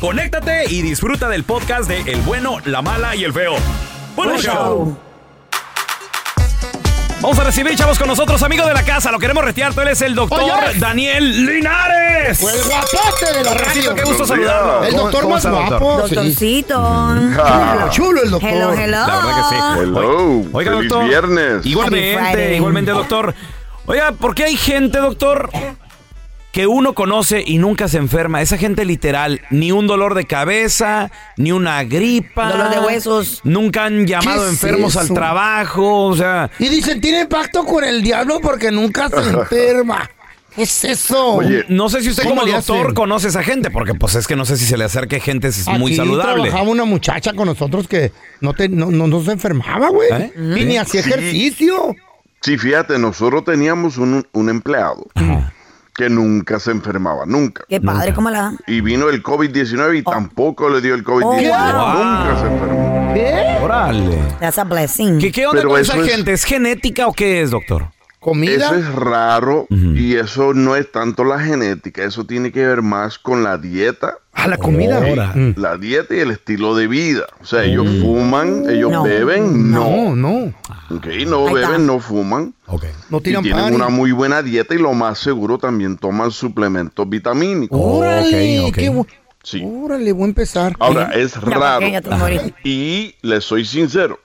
conéctate y disfruta del podcast de El bueno, la mala y el feo. ¡Buen Buen show! show. Vamos a recibir, chavos, con nosotros, amigo de la casa. Lo queremos retear. Tú eres el doctor Oye. Daniel Linares. Pues el guapote de la radio. qué gusto saludarlo. El ¿Cómo- doctor más guapo. sí. Doctorcito. Ah, chulo el doctor. Hello, hello. La verdad que sí. Hello, Oiga, feliz doctor. viernes. Igualmente, igualmente, doctor. Oiga, ¿por qué hay gente, doctor, que uno conoce y nunca se enferma? Esa gente literal, ni un dolor de cabeza, ni una gripa. Dolor de huesos. Nunca han llamado ¿Qué es enfermos al trabajo, o sea... Y dicen, tiene pacto con el diablo porque nunca se enferma. ¿Qué es eso? Oye, No sé si usted ¿Cómo como le doctor conoce a esa gente, porque pues es que no sé si se le acerque gente es muy Aquí saludable. trabajaba una muchacha con nosotros que no, te, no, no, no se enfermaba, güey. ¿Eh? Y ni hacía Sí. ejercicio. Sí, fíjate, nosotros teníamos un, un empleado que nunca se enfermaba, nunca. Qué padre, ¿cómo la dan? Y vino el COVID-19 y tampoco le dio el COVID-19. Oh, wow. Nunca se enfermó. ¿Qué? Órale. That's a blessing. ¿Qué, qué onda Pero con esa es- gente? ¿Es genética o qué es, doctor? ¿Comida? Eso es raro y eso no es tanto la genética, eso tiene que ver más con la dieta. Ah, la comida. Ahora. Mm. La dieta y el estilo de vida. O sea, ellos fuman, ellos No. beben, no. No, no. Ok, no Ahí está. beben, no fuman. Ok. No Y tiran tienen pan. una muy buena dieta y lo más seguro también toman suplementos vitamínicos. Órale, Ok, ok. qué bu- Sí. Órale, voy a empezar. Ahora, es La raro. pequeña te morí. Y les soy sincero,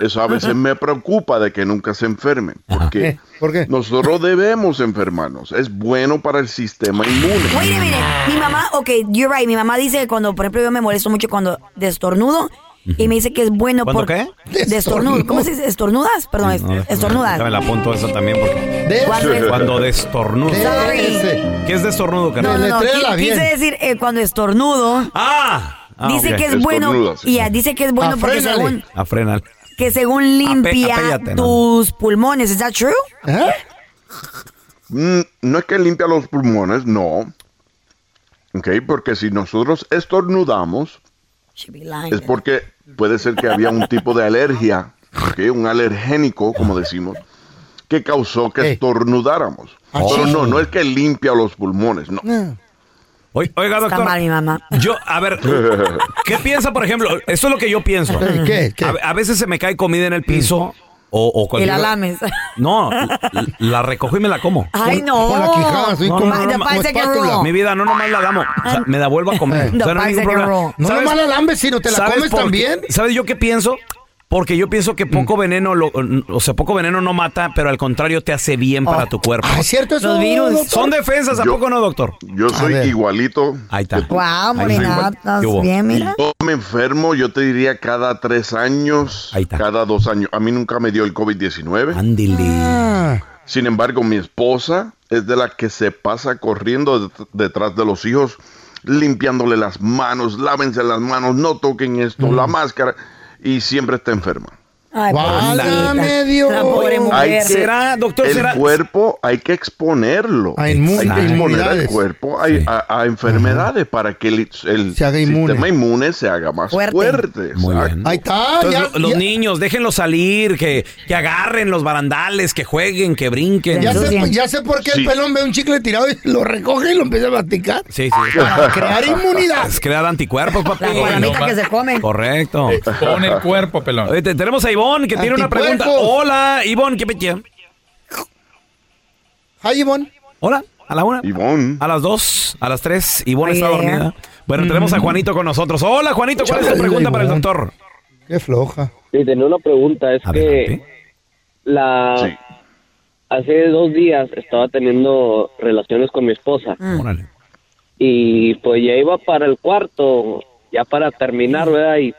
eso a veces me preocupa de que nunca se enfermen. Porque ¿Eh? ¿Por qué? nosotros debemos enfermarnos. Es bueno para el sistema inmune. Wait a minute. Mi mamá, ok, you're right. Mi mamá dice que cuando, por ejemplo, yo me molesto mucho cuando destornudo y me dice que es bueno ¿Cuándo por... qué? Destornudo. ¿Cómo se dice? ¿Estornudas? Perdón, es- No, estornudas. Déjame la apunto eso también porque De ¿Cuándo es? cuando destornudo. ¿Qué es destornudo, No, carnal? no, no. Bien. Quise decir eh, cuando estornudo. Ah, ah, dice que es bueno. Estornuda, sí, Y ya, sí. dice que es bueno porque Afrénale. según, Ah, frena. Que según limpia no. tus pulmones. ¿Es that true? ¿Eh? Mm, no es que limpia los pulmones, no. Ok, porque si nosotros estornudamos, es porque puede ser que había un tipo de alergia, un alergénico, como decimos, que causó que estornudáramos. Ah, Pero no, no es que limpia los pulmones, no. Oiga, oiga, Está doctor. mal mi mamá. Yo, a ver, ¿qué piensa, por ejemplo? Esto es lo que yo pienso. ¿Qué? ¿Qué? A, a veces se me cae comida en el piso o, o Y cualquier- la lames. No, la, la recojo y me la como. Ay, no. con la quijada, así No, como, no, no, como Parece que espátula. roll. Mi vida, no nomás la damos, o sea, me la vuelvo a comer. No, O sea, no hay ningún problema. No ¿Sabes- nomás la lambes, sino te la sabes comes por qué? también. ¿Sabes yo qué pienso? Porque yo pienso que poco veneno, lo- o sea, poco veneno no mata, pero al contrario te hace bien para tu cuerpo. Ah, ¿es cierto eso? Los virus. doctor? Son defensas, ¿a Yo- poco no, doctor? Yo soy igualito. Ahí está. Wow, Morena, está. ¿estás bien, mira? yo me enfermo, yo te diría cada tres años, Ahí está. cada dos años. A mí nunca me dio el COVID-19. Ándile. Ah, Sin embargo, mi esposa es de la que se pasa corriendo det- detrás de los hijos, limpiándole las manos, lávense las manos, no toquen esto, la máscara, y siempre está enferma. Ay, Válgame. Dios. La pobre mujer. Hay que- ¿Será, doctor, el será- cuerpo hay que exponerlo. A hay que exponer al cuerpo a, a- a enfermedades para que el, el Se haga inmune. sistema inmune se haga más Fuerte. fuerte. Muy bien. Ahí está. Entonces, ya, lo- los ya- niños, déjenlos salir, que, que agarren los barandales, que jueguen, que brinquen. Ya sé, sí. ya sé por qué Sí. el pelón ve un chicle tirado y lo recoge y lo empieza a masticar. Sí, sí. Para crear inmunidad. Es crear anticuerpos, papi. La guaramita que se come. Correcto. Pone el cuerpo, pelón. Oye, te- tenemos a Ivonne que tiene una pregunta. Hola, Ivonne, ¿qué pequeña? Hi, Ivonne. Hola, a la una. Ivonne. A las dos, a las tres. Ivonne está dormida. Bueno, tenemos a Juanito con nosotros. Hola, Juanito, ¿cuál es tu pregunta para el doctor? Qué floja. Sí, tenía una pregunta, es Adelante. que la Sí. hace dos días estaba teniendo relaciones con mi esposa Órale. y pues ya iba para el cuarto, ya para terminar, ¿verdad? Y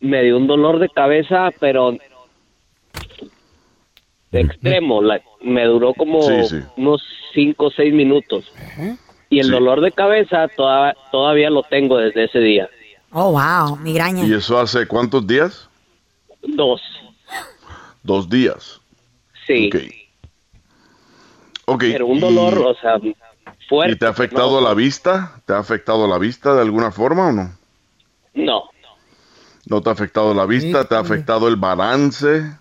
me dio un dolor de cabeza, pero de extremo, la- me duró como Sí, sí. unos cinco o seis minutos. Y el Sí. dolor de cabeza toda- todavía lo tengo desde ese día. Oh, wow, migraña. ¿Y eso hace cuántos días? Dos, Dos días. sí. Ok. Ok. Pero un y- dolor, o sea, fuerte. ¿Y te ha afectado ¿no? la vista? ¿Te ha afectado la vista de alguna forma o no? No, ¿No te ha afectado la vista? ¿Te ha afectado el balance?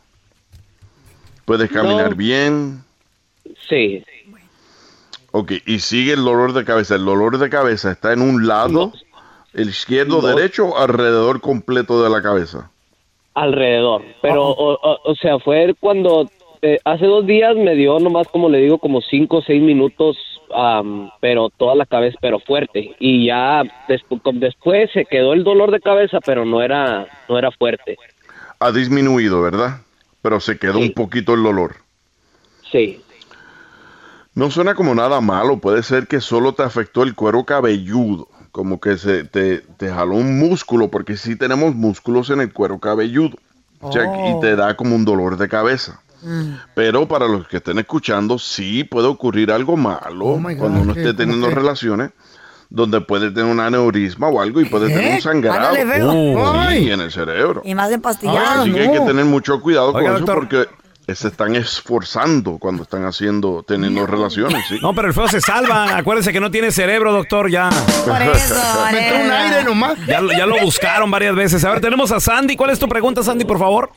¿Puedes caminar No. bien? sí. Ok, y sigue el dolor de cabeza. ¿El dolor de cabeza está en un lado, el izquierdo, No. derecho o alrededor completo de la cabeza? alrededor. Pero, o, o- o sea, fue cuando eh, hace dos días me dio nomás, como le digo, como cinco o seis minutos, pero toda la cabeza, pero fuerte. Y ya después se quedó el dolor de cabeza, pero no era, no era fuerte. Ha disminuido, ¿verdad? Pero se quedó Sí. un poquito el dolor. Sí. No suena como nada malo, puede ser que solo te afectó el cuero cabelludo, como que se te, te jaló un músculo, porque sí tenemos músculos en el cuero cabelludo, O sea, y te da como un dolor de cabeza. Pero para los que estén escuchando, sí puede ocurrir algo malo Oh, God, cuando uno esté ¿Cómo teniendo relaciones, donde puede tener un aneurisma o algo y puede tener un sangrado Ándale, feo. Uh, sí, en el cerebro. Y más empastillado. Así que hay que no. tener mucho cuidado Oiga, con eso doctor. porque se están esforzando cuando están haciendo, teniendo relaciones, ¿sí? No, pero el feo se salva. Acuérdese que no tiene cerebro, doctor, ya. Por eso, un aire nomás. Ya, ya lo buscaron varias veces. A ver, tenemos a Sandy. ¿Cuál es tu pregunta, Sandy, por favor?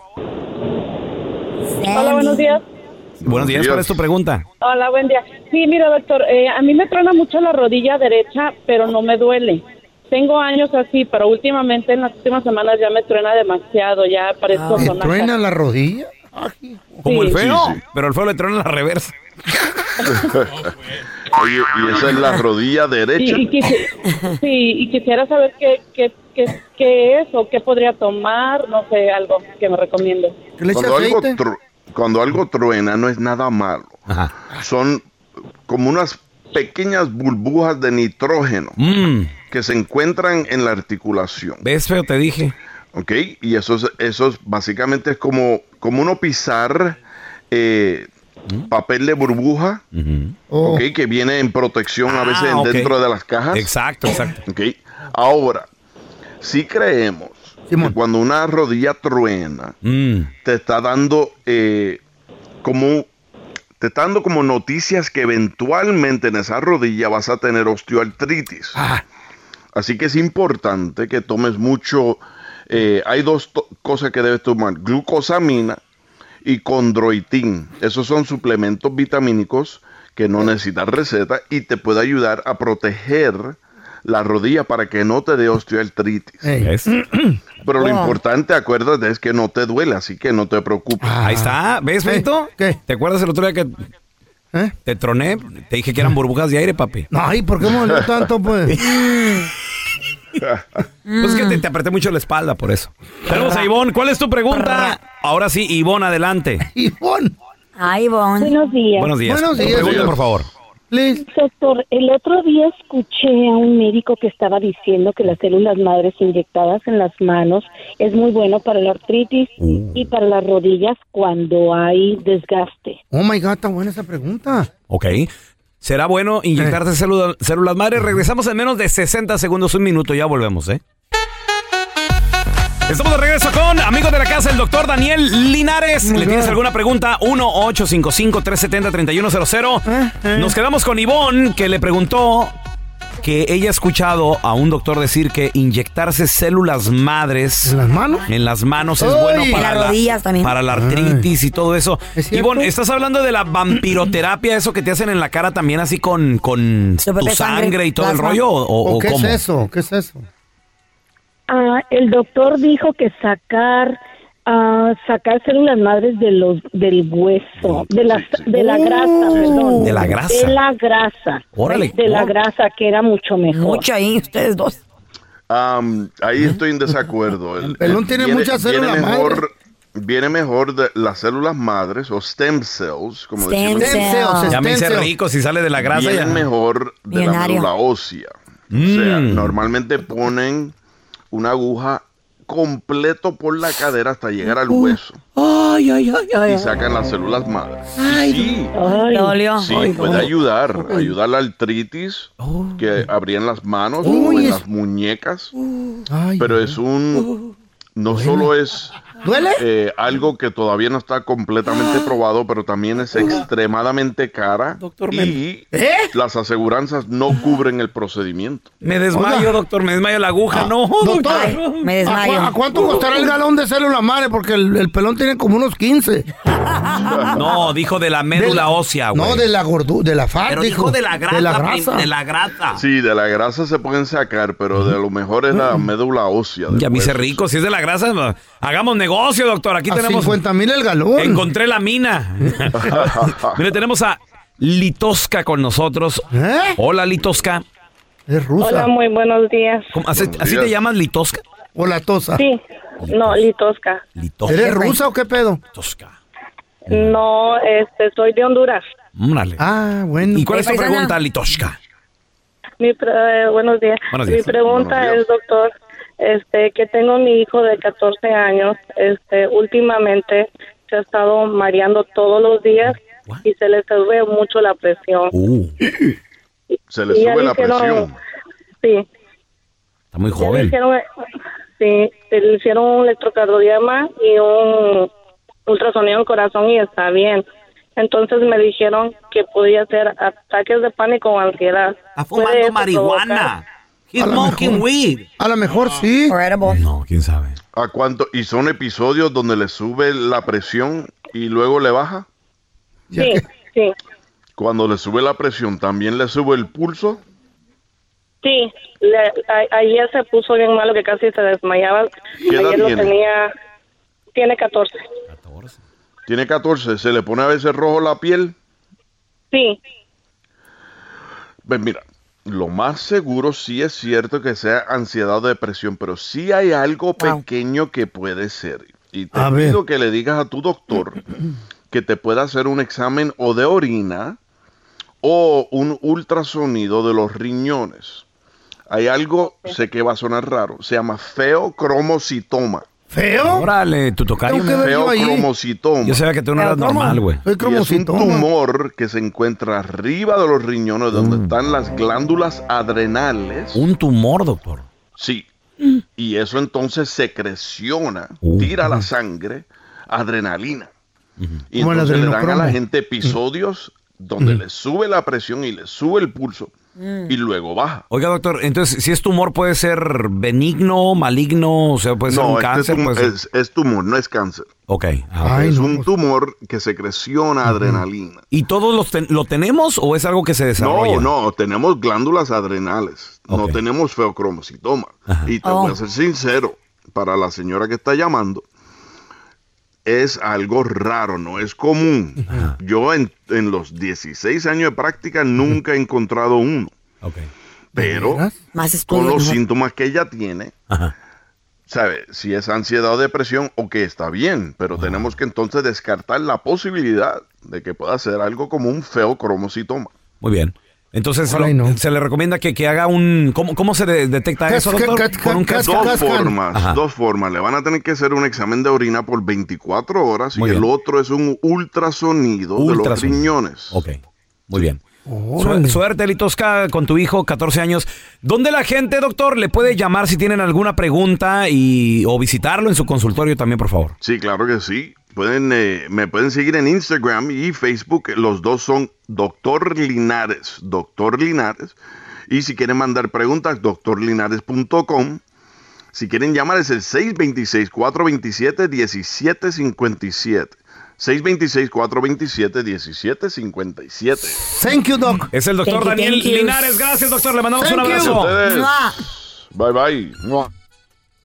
Hola, buenos días. Buenos días, ¿cuál es tu pregunta? Hola, buen día. Sí, mira, doctor, eh, a mí me truena mucho la rodilla derecha, pero no me duele. Tengo años así, pero últimamente, en las últimas semanas, ya me truena demasiado, ya parezco ¿Te sonaja. truena la rodilla? Ay, Como el Sí. feo, Sí, sí. pero el feo le trona la reversa. Oye, y esa es la rodilla derecha. Y, sí, y quisiera saber qué, qué, qué, qué es o qué podría tomar, no sé, algo que me recomiende. ¿Qué le echa Cuando algo, cuando algo truena no es nada malo. Ajá. Son como unas pequeñas burbujas de nitrógeno Mm, que se encuentran en la articulación. ¿Ves, feo? Te dije. ¿Ok? Y eso es, eso es básicamente es como, como uno pisar eh, papel de burbuja, Oh, ¿ok? Que viene en protección a Ah, veces dentro de las cajas. Exacto, exacto. ¿Ok? Ahora, si creemos Simón. que cuando una rodilla truena, Mm, te está dando eh, como te está dando como noticias que eventualmente en esa rodilla vas a tener osteoartritis. Ah. Así que es importante que tomes mucho. eh, hay dos cosas que debes tomar: glucosamina y condroitín. Esos son suplementos vitamínicos que no necesitan receta y te puede ayudar a proteger la rodilla para que no te dé osteoartritis. Pero lo importante, acuérdate, es que no te duele, así que no te preocupes. Ahí está. ¿Ves, feito? ¿Qué? ¿Te acuerdas el otro día que ¿Eh? te troné? Te dije que eran burbujas de aire, papi. Ay, ¿por qué me dolió tanto, pues? Pues es que te, te apreté mucho la espalda por eso. Tenemos a Ivonne. ¿Cuál es tu pregunta? Ahora sí, Ivonne, adelante. Ivonne. Ay, Bon. Buenos días. Buenos días. Buenos días. pregunta, por favor. Please. Doctor, el otro día escuché a un médico que estaba diciendo que las células madres inyectadas en las manos es muy bueno para la artritis y para las rodillas cuando hay desgaste. Oh my God, está buena esa pregunta. Ok. ¿Será bueno inyectarse célula- células madres? Regresamos en menos de 60 segundos, un minuto, ya volvemos, ¿eh? Estamos de regreso con amigos de la casa, el doctor Daniel Linares. ¿Le tienes alguna pregunta? 1-855-370-3100. Nos quedamos con Ivonne, que le preguntó que ella ha escuchado a un doctor decir que inyectarse células madres ¿En las manos? en las manos es bueno En para las la, rodillas también. para la artritis y todo eso. ¿Es? Ivonne, ¿estás hablando de la vampiroterapia, eso que te hacen en la cara también así con, con tu sangre, sangre, y todo el rollo? ¿O, o- ¿O o qué cómo? es eso? ¿Qué es eso? Ah, el doctor dijo que sacar ah, sacar células madres de los del hueso, de la de la grasa, perdón. De la grasa. De la grasa. Órale. De la grasa que era mucho mejor. Mucho ahí, ustedes dos. Ahí estoy en desacuerdo. El, pelón tiene muchas células viene mejor, Viene mejor de las células madres o stem cells, como Stem decimos. cells. cells, Ya me hice stem cells. rico si sale de la grasa. Vienen ya. mejor de la médula ósea. O sea, Mm. normalmente ponen una aguja completo por la cadera hasta llegar al hueso. Ay, ay, ay, ay. y sacan las células madres. Ay, Sí, Ay, ¿Te dolió? sí, Ay, puede ayudar, ayudar la artritis que abrían las manos o Uy, en es- las muñecas, Ay, pero es un no solo es ¿Duele? eh, algo que todavía no está completamente probado, pero también es extremadamente cara Doctor, y ¿Eh? las aseguranzas no cubren el procedimiento. Me desmayo, Oiga. doctor, me desmayo la aguja. no, Doctor, Ay, me ¿a, desmayo. cu- a cuánto costará el galón de células madre? Porque el, el pelón tiene como unos 15. No, dijo de la médula ósea, güey. No, de la gordura, de la fat, Pero dijo de la grasa. De la grasa. De la grasa. Sí, de la grasa se pueden sacar, pero de lo mejor es la médula ósea. Ya me hice rico. Si es de la grasa, hagamos negocio, doctor. Aquí a tenemos. 50 mil el galón. Encontré la mina. Mire, tenemos a Litosca con nosotros. ¿Eh? Hola, Litosca. Es rusa. Hola, muy buenos días. ¿Cómo- ¿Así, Buenos así días. te llamas Litosca? O la tosa. Sí, no, Litosca. Litosca. ¿Eres rusa o qué pedo? Litosca. No, este, soy de Honduras. Órale. Ah, bueno. ¿Y cuál es tu paisana. pregunta? Mi pre- eh, buenos días. Buenos días. Mi pregunta Buenos días. es, doctor, este, que tengo mi hijo de 14 años, este, últimamente se ha estado mareando todos los días What? y se le sube mucho la presión. Uh, Se le Y sube la dijeron- presión. Sí, está muy ya le joven. hicieron, sí, le hicieron un electrocardiograma y un ultrasonido en corazón y está bien. Entonces me dijeron que podía ser ataques de pánico o ansiedad. Está ¿Puede fumando marihuana. He's A lo smoking mejor. weed. A lo mejor sí. No, quién sabe. ¿A cuánto? ¿Y son episodios donde le sube la presión y luego le baja? Sí, sí, Cuando le sube la presión, ¿también le sube el pulso? sí. Le- a- ayer se puso bien malo que casi se desmayaba. ¿Qué edad ayer lo tiene? tenía, tiene 14. Tiene 14, ¿se le pone a veces rojo la piel? Sí, Pues mira, lo más seguro sí es cierto que sea ansiedad o depresión, pero sí hay algo Wow. pequeño que puede ser. Y te A ver. pido que le digas a tu doctor que te pueda hacer un examen o de orina o un ultrasonido de los riñones. Hay algo, sé que va a sonar raro, se llama feocromocitoma. ¿Feo? Órale, tu tocayo. Tengo que me- ver yo ahí. Feocromocitoma. Yo sabía que tú no eras normal, güey. Y es un tumor que se encuentra arriba de los riñones, donde están las glándulas adrenales. Un tumor, doctor. Sí. Y eso entonces secreciona, Uh. tira la sangre, adrenalina. Y Como el entonces le dan a la gente episodios donde le sube la presión y le sube el pulso y luego baja. Oiga, doctor, entonces, si es tumor, puede ser benigno, maligno, o sea, puede ser No, un este cáncer. tum- puede ser- es, es tumor, no es cáncer. Ok. ah. Ay, es no, un pues. tumor que secreciona adrenalina. ¿Y todos los ten- lo tenemos o es algo que se desarrolla? No, no, tenemos glándulas adrenales, no tenemos feocromocitoma. Ajá. Y te Oh. voy a ser sincero, para la señora que está llamando, es algo raro, no es común. Yo en, en los 16 años de práctica nunca he encontrado uno, pero? Más con los síntomas que ella tiene, Ajá. ¿sabe? Si es ansiedad o depresión, ok, está bien, pero tenemos que entonces descartar la posibilidad de que pueda ser algo como un feocromocitoma. Muy bien. Entonces, lo- no. se le recomienda que, que haga un... ¿Cómo, cómo se de- detecta eso, doctor? Con un Dos formas, Ajá. dos formas. Le van a tener que hacer un examen de orina por 24 horas Muy y el otro es un ultrasonido, de los Ultrasonido. riñones. Ok, muy bien. Su- Suerte, Litosca, con tu hijo, 14 años. ¿Dónde la gente, doctor, le puede llamar si tienen alguna pregunta y, o visitarlo en su consultorio también, por favor? Sí, claro que sí. Pueden, eh, me pueden seguir en Instagram y Facebook. Los dos son Doctor Linares. Doctor Linares. Y si quieren mandar preguntas, doctorlinares.com. Si quieren llamar es el 626-427-1757. 626-427-1757. Thank you, Doc. Es el doctor Thank Daniel thank you. Linares. Gracias, doctor. Le mandamos Thank un abrazo. Bye bye.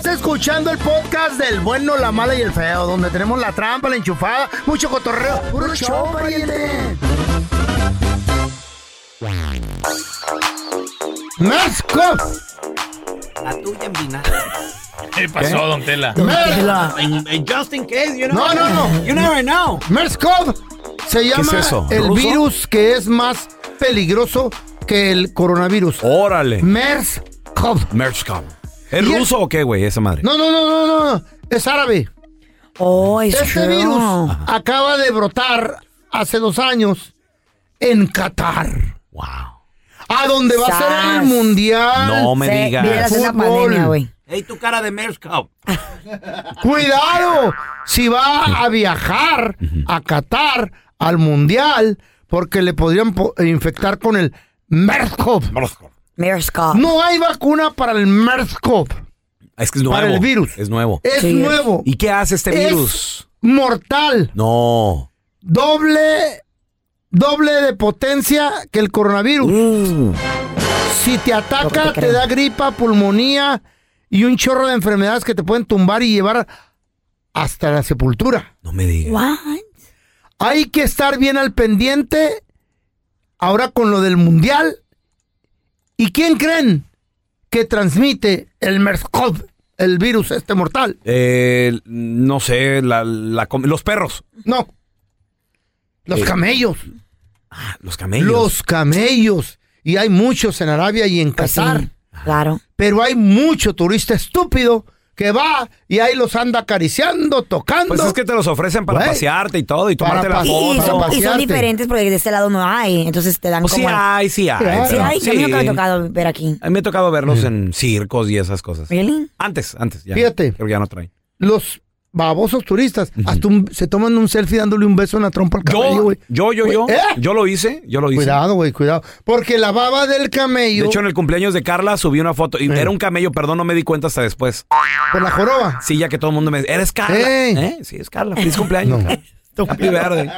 Estás escuchando el podcast del bueno, la mala y el feo, donde tenemos la trampa, la enchufada, mucho cotorreo. ¡Puro show, pariente! La tuya en vinagre. ¿Qué pasó, don Tela? Tela. En- en just in case, you know. No, no, no. You never know. MERS-CoV se llama es eso? el ¿Ruso? virus que es más peligroso que el coronavirus. Órale. MERS-CoV. Merchcom. ¿Es Y es- ruso o qué, güey, esa madre? No, no, no, no, no. Es árabe. Oh, es Este true. virus acaba de brotar hace dos años en Qatar. Wow. A donde va a ser el mundial. No me Se- digas. pandemia, güey. Hey, tu cara de Merscow. Cuidado si va a viajar a Qatar al mundial porque le podrían po- infectar con el MERS-CoV. MERS-CoV. No hay vacuna para el MERS-CoV. Es que es nuevo. Para el virus. Es nuevo. Es Sí. nuevo. ¿Y qué hace este Es virus? mortal. No. Doble, doble de potencia que el coronavirus. Uh. Si te ataca, te da gripa, pulmonía y un chorro de enfermedades que te pueden tumbar y llevar hasta la sepultura. No me digas. What? Hay que estar bien al pendiente ahora con lo del mundial. ¿Y quién creen que transmite el MERS-CoV, el virus este mortal? Eh, no sé, la, la com- los perros. No. Los Eh, camellos. Ah, Los camellos. Los camellos. Y hay muchos en Arabia y en Pues sí, Qatar. claro. Pero hay mucho turista estúpido que va y ahí los anda acariciando, tocando. Pues es que te los ofrecen para Güey. pasearte y todo y tomarte la pa- Y, son, y son pasearte. diferentes porque de este lado no hay. Entonces te dan Pues sí como... hay, sí hay. Sí hay. Sí, pero- hay. A mí nunca me ha tocado ver aquí. A mí me ha tocado verlos en circos y esas cosas. ¿Really? Antes, antes. Ya. Fíjate. Creo que ya no traen. Los babosos turistas hasta un- se toman un selfie dándole un beso en la trompa al camello, Yo, güey. yo, yo, yo, Güey, ¿eh? yo lo hice, yo lo hice. Cuidado, güey, cuidado. Porque la baba del camello De hecho, en el cumpleaños de Carla subí una foto y Eh. era un camello, perdón, no me di cuenta hasta después. por la joroba. Sí, ya que todo el mundo me dice, ¿eres Carla? Ey. ¿Eh? Sí, es Carla. Feliz cumpleaños. No. Happy verde.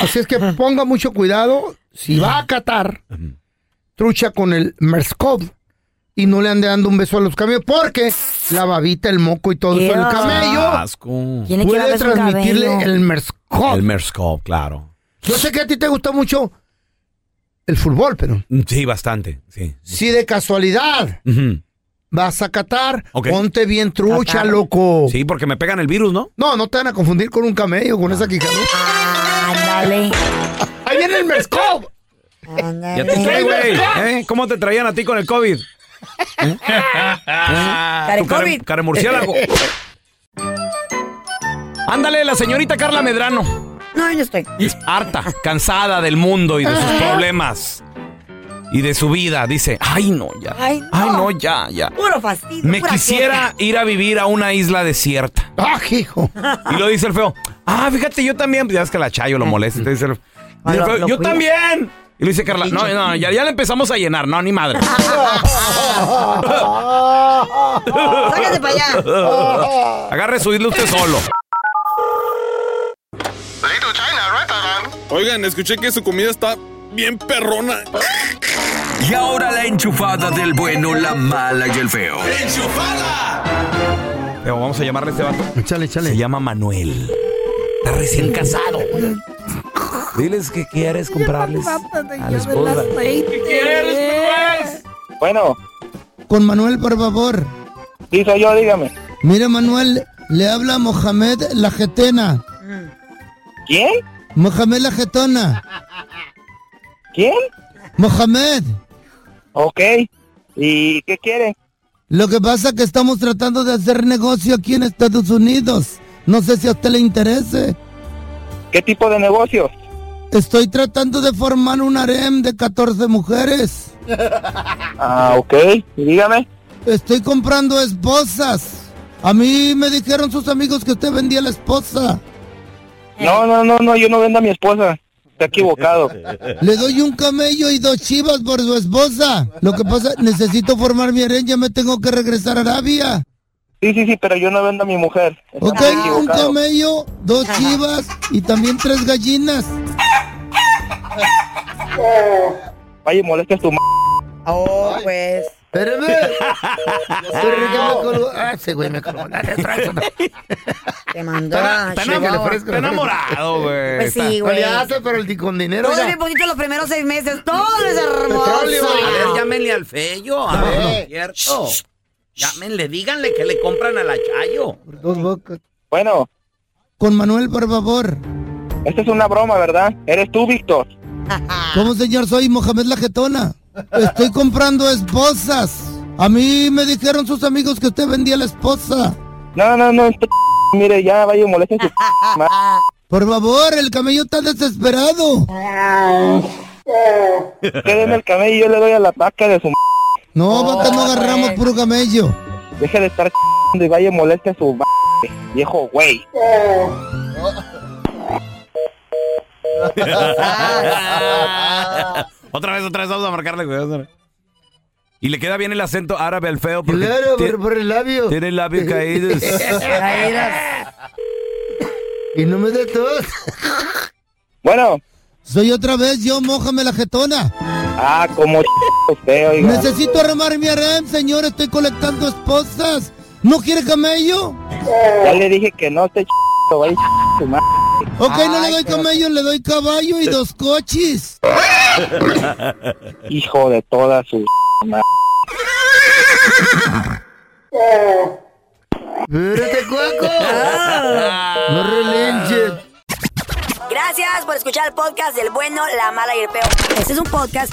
Así es que ponga mucho cuidado. Si va a Qatar, trucha con el MERS-CoV y no le ande dando un beso a los camellos porque la babita, el moco y todo eso Ew. camello Asco. ¿Quién le quiere puede beso a un transmitirle cabello? el MERS-CoV. El MERS-CoV, claro. Yo sé que a ti te gusta mucho el fútbol, pero Sí, bastante, sí. si de casualidad Ujú. vas a Qatar, Ok. ponte bien trucha, Qatar. loco. Sí, porque me pegan el virus, ¿no? No, no te van a confundir con un camello, con esa quijada. Ándale. Ahí viene el Merscow. ¿Y a ti qué, güey? ¿Eh? ¿Cómo te traían a ti con el COVID? ¿Eh? Care Tu care, COVID. care murciélago. Ándale, la señorita Carla Medrano. No, yo estoy. Harta, cansada del mundo y de sus problemas. Y de su vida. Dice, ay no, ya. Ay, no. Ay no, ya, ya. Puro fastidio. Me pura quisiera ir a vivir a una isla desierta. Ah, hijo. Y lo dice el feo. Ah, fíjate, yo también. Ya es que la Chayo lo molesta. Entonces dice el, feo, yo también. Y lo dice Carla. No, no, ya, ya le empezamos a llenar. No, ni madre. Sácate para allá. Agarre su isla usted solo. Oigan, escuché que su comida está bien perrona. Y ahora la enchufada del bueno, la mala y el feo. Feo, vamos a llamarle a este vato. Échale, échale. Se llama Manuel. Está recién casado. Diles que quieres comprarles a la esposa. Bueno, Con Manuel, por favor. sí soy yo, dígame. Mire, Manuel, le habla Mohamed la Getena. ¿Quién? Mohamed la Getona. ¿Quién? Mohamed. Ok. ¿Y qué quiere? Lo que pasa es que estamos tratando de hacer negocio aquí en Estados Unidos. No sé si a usted le interese. ¿Qué tipo de negocio? Estoy tratando de formar un harem de 14 mujeres. Ah, ok. Dígame. Estoy comprando esposas. A mí me dijeron sus amigos que usted vendía la esposa. No, no, no, no, yo no vendo a mi esposa. Está equivocado. Le doy un camello y dos chivas por su esposa. Lo que pasa, necesito formar mi harem, ya me tengo que regresar a Arabia. Sí, sí, sí, pero yo no vendo a mi mujer. Está Ok, un camello, dos chivas y también tres gallinas. Vaya, molestes tu m... Oh, pues. Espérame. Pero. Ah, ese güey me colgó. Dale. Te mandó Está, a está Chihuahua. enamorado, está enamorado, güey. Pues sí, güey. Pero el con dinero. Todo es ya. bien bonito los primeros seis meses. Todo es hermoso. A ver, llámenle al feyo. A ver, ¿no es cierto? Llámenle, díganle que le compran a la Chayo. Dos bocas. Bueno, Con Manuel, por favor. esta es una broma, ¿verdad? ¿Eres tú, Víctor? ¿Cómo, señor? Soy Mohamed La Getona. Estoy comprando esposas. A mí me dijeron sus amigos que usted vendía la esposa. No, no, no, este mire, ya vaya, molesten su. Por favor, el camello está desesperado. Quédeme el camello y yo le doy a la vaca de su m... No, vaca, no agarramos puro camello. Deje de estar y vaya, moleste a su viejo güey. otra vez, otra vez vamos a marcarle, güey. Y le queda bien el acento árabe al feo porque Claro, por, por el labio. tiene el labio caído. y no me de tos. Bueno. Soy otra vez yo, Mohamed La Getona. Ah, como ch... usted, oiga. Necesito armar mi harem, señor. Estoy colectando esposas. ¿No quiere camello? Ya le dije que no, este ch... vaya Ok, no le doy camello, le doy caballo y dos coches. Hijo de toda su. Espérate, cuaco. No relinches. Gracias por escuchar el podcast del bueno, la mala y el peor. Este es un podcast